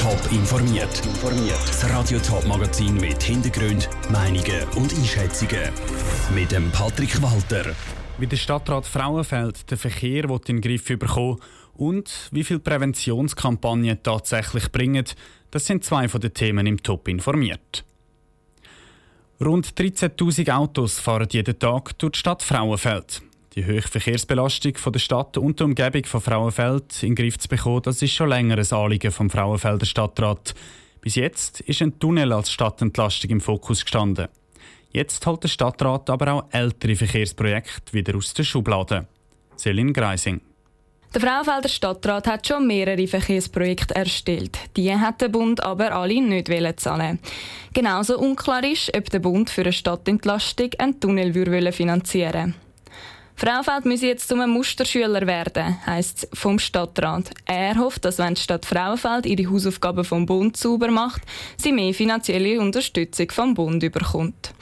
Top informiert. Das Radio Top Magazin mit Hintergrund, Meinungen und Einschätzungen mit dem Patrick Walter. Wie der Stadtrat Frauenfeld den Verkehr in den Griff bekommen und wie viele Präventionskampagnen tatsächlich bringen, das sind zwei von den Themen im Top informiert. Rund 13.000 Autos fahren jeden Tag durch die Stadt Frauenfeld. Die hohe Verkehrsbelastung von der Stadt und der Umgebung von Frauenfeld in den Griff zu bekommen, das ist schon länger ein Anliegen vom Frauenfelder Stadtrat. Bis jetzt ist ein Tunnel als Stadtentlastung im Fokus gestanden. Jetzt holt der Stadtrat aber auch ältere Verkehrsprojekte wieder aus der Schublade. Selin Greising. Der Frauenfelder Stadtrat hat schon mehrere Verkehrsprojekte erstellt. Die hat der Bund aber alle nicht zahlen. Genauso unklar ist, ob der Bund für eine Stadtentlastung einen Tunnel finanzieren will. Fraufeld müsse jetzt zum Musterschüler werden, heisst es vom Stadtrat. Er hofft, dass wenn die Stadt Frauenfeld ihre Hausaufgaben vom Bund sauber macht, sie mehr finanzielle Unterstützung vom Bund überkommt.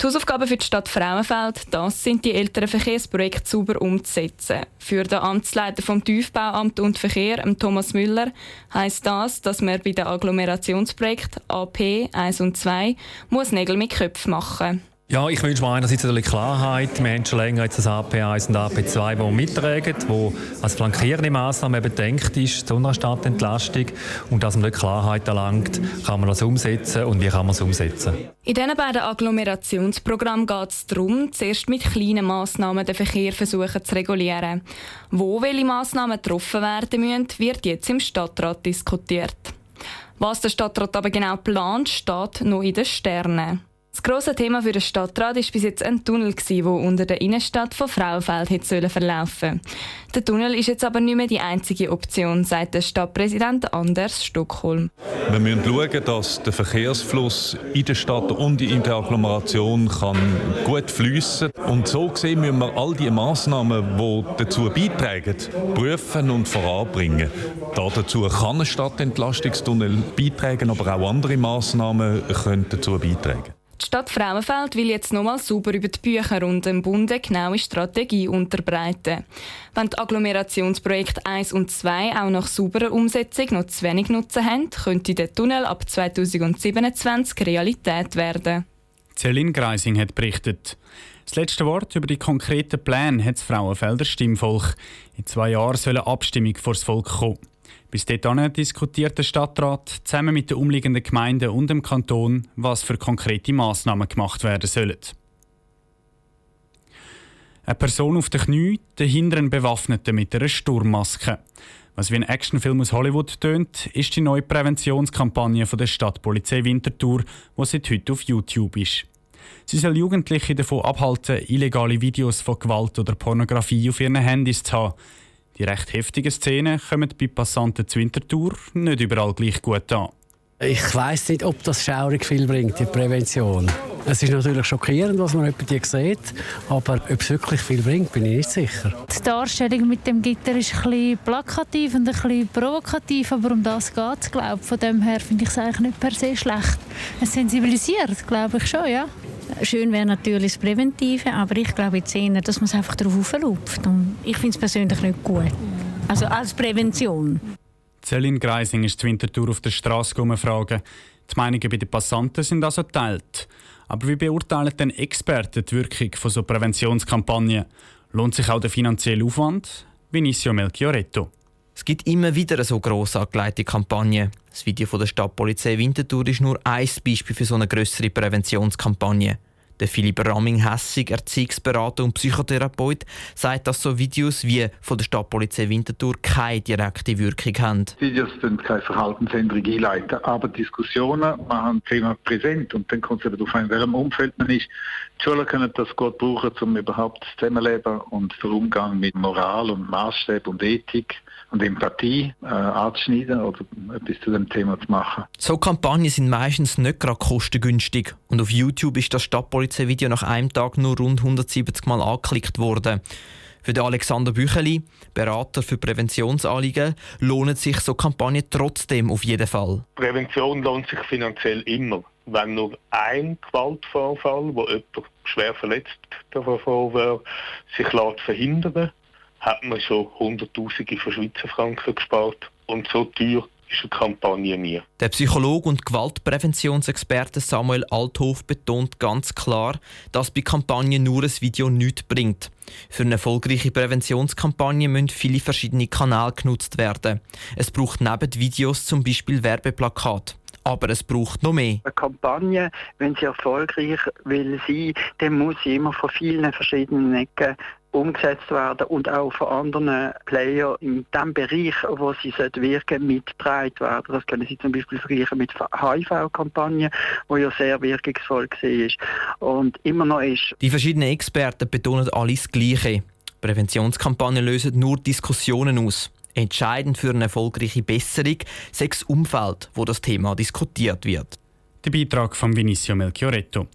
Die Hausaufgaben für die Stadt Frauenfeld, das sind die älteren Verkehrsprojekte sauber umzusetzen. Für den Amtsleiter vom Tiefbauamt und Verkehr, Thomas Müller, heisst das, dass man bei den Agglomerationsprojekten AP 1 und 2 muss Nägel mit Köpfen machen muss. Ja, ich wünsche mir einerseits natürlich Klarheit. Wir haben schon länger jetzt das AP1 und AP2, die mittragen, wo als flankierende Massnahme gedacht ist, zu einer Stadtentlastung. Und dass man dort Klarheit erlangt, kann man das umsetzen und wie kann man es umsetzen. In diesen beiden Agglomerationsprogrammen geht es darum, zuerst mit kleinen Massnahmen den Verkehr versuchen zu regulieren. Wo welche Massnahmen getroffen werden müssen, wird jetzt im Stadtrat diskutiert. Was der Stadtrat aber genau plant, steht noch in den Sternen. Das grosse Thema für den Stadtrat war bis jetzt ein Tunnel, der unter der Innenstadt von Frauenfeld hätte verlaufen Der Tunnel ist jetzt aber nicht mehr die einzige Option, sagt der Stadtpräsident Anders Stockholm. Wir müssen schauen, dass der Verkehrsfluss in der Stadt und in der Agglomeration kann gut fließen Und so gesehen müssen wir all die Massnahmen, die dazu beitragen, prüfen und voranbringen. dazu kann ein Stadtentlastungstunnel beitragen, aber auch andere Massnahmen können dazu beitragen. Die Stadt Frauenfeld will jetzt nochmal sauber über die Bücher und dem Bund eine genaue Strategie unterbreiten. Wenn die Agglomerationsprojekte 1 und 2 auch nach sauberer Umsetzung noch zu wenig Nutzen haben, könnte der Tunnel ab 2027 Realität werden. Celine Greising hat berichtet. Das letzte Wort über die konkreten Pläne hat das Frauenfelder Stimmvolk. In zwei Jahren soll eine Abstimmung vor das Volk kommen. Bis dahin diskutiert der Stadtrat zusammen mit den umliegenden Gemeinden und dem Kanton, was für konkrete Massnahmen gemacht werden sollen. Eine Person auf den Knie, dahinter ein Bewaffneter mit einer Sturmmaske. Was wie ein Actionfilm aus Hollywood tönt, ist die neue Präventionskampagne von der Stadtpolizei Winterthur, die seit heute auf YouTube ist. Sie soll Jugendliche davon abhalten, illegale Videos von Gewalt oder Pornografie auf ihren Handys zu haben. Die recht heftigen Szenen kommen bei Passanten zur Wintertour nicht überall gleich gut an. Ich weiß nicht, ob das schaurig viel bringt, die Prävention. Es ist natürlich schockierend, was man über die sieht, aber ob es wirklich viel bringt, bin ich nicht sicher. Die Darstellung mit dem Gitter ist ein bisschen plakativ und ein bisschen provokativ, aber um das geht es, glaube Von dem her finde ich es eigentlich nicht per se schlecht. Es sensibilisiert, glaube ich schon, ja. Schön wäre natürlich das Präventive, aber ich glaube jetzt eher, dass man es einfach darauf auflupft. Und ich finde es persönlich nicht gut. Also als Prävention. Celine Greising ist die Wintertour auf der Straße fragen. Die Meinungen bei den Passanten sind also geteilt. Aber wie beurteilen denn Experten die Wirkung von so Präventionskampagnen? Lohnt sich auch der finanzielle Aufwand? Vinicio Melchioretto. Es gibt immer wieder so gross angelegte Kampagnen. Das Video von der Stadtpolizei Winterthur ist nur ein Beispiel für so eine größere Präventionskampagne. Der Philipp Ramming-Hessig, Erziehungsberater und Psychotherapeut, sagt, dass so Videos wie von der Stadtpolizei Winterthur keine direkte Wirkung haben. Videos sind keine Verhaltensänderung einleiten, aber Diskussionen machen das Thema präsent und dann kommt es darauf an, in welchem Umfeld man ist. Die Schulen können das gut brauchen, um überhaupt das Zusammenleben und den Umgang mit Moral und Maßstab und Ethik und Empathie äh, anzuschneiden oder etwas zu dem Thema zu machen. So Kampagnen sind meistens nicht gerade kostengünstig und auf YouTube ist das Stadtpolizei-Video nach einem Tag nur rund 170 Mal angeklickt worden. Für den Alexander Bücheli, Berater für Präventionsanliegen, lohnen sich so Kampagnen trotzdem auf jeden Fall. Prävention lohnt sich finanziell immer. Wenn nur ein Gewaltvorfall, wo jemand schwer verletzt davon wäre, sich lässt verhindern hat man schon Hunderttausende von Schweizer Franken gespart. Und so teuer ist eine Kampagne nie. Der Psychologe und Gewaltpräventionsexperte Samuel Althof betont ganz klar, dass bei Kampagnen nur ein Video nichts bringt. Für eine erfolgreiche Präventionskampagne müssen viele verschiedene Kanäle genutzt werden. Es braucht neben Videos zum Beispiel Werbeplakate. Aber es braucht noch mehr. Eine Kampagne, wenn sie erfolgreich will sein, dann muss sie immer von vielen verschiedenen Ecken umgesetzt werden und auch von anderen Playern in dem Bereich, wo sie wirken mitgetragen werden. Das können Sie zum Beispiel vergleichen mit HIV-Kampagnen, wo ja sehr wirkungsvoll war und immer noch ist. Die verschiedenen Experten betonen alles Gleiche. Präventionskampagnen lösen nur Diskussionen aus. Entscheidend für eine erfolgreiche Besserung ist das Umfeld, wo das Thema diskutiert wird. Der Beitrag von Vinicio Melchioretto.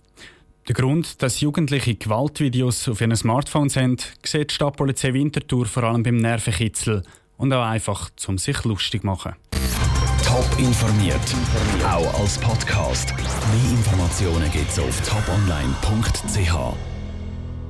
Der Grund, dass Jugendliche Gewaltvideos auf ihren Smartphones haben, sieht die Stadtpolizei Winterthur vor allem beim Nervenkitzel und auch einfach, um sich lustig zu machen. Top informiert, auch als Podcast. Mehr Informationen gibt es auf toponline.ch.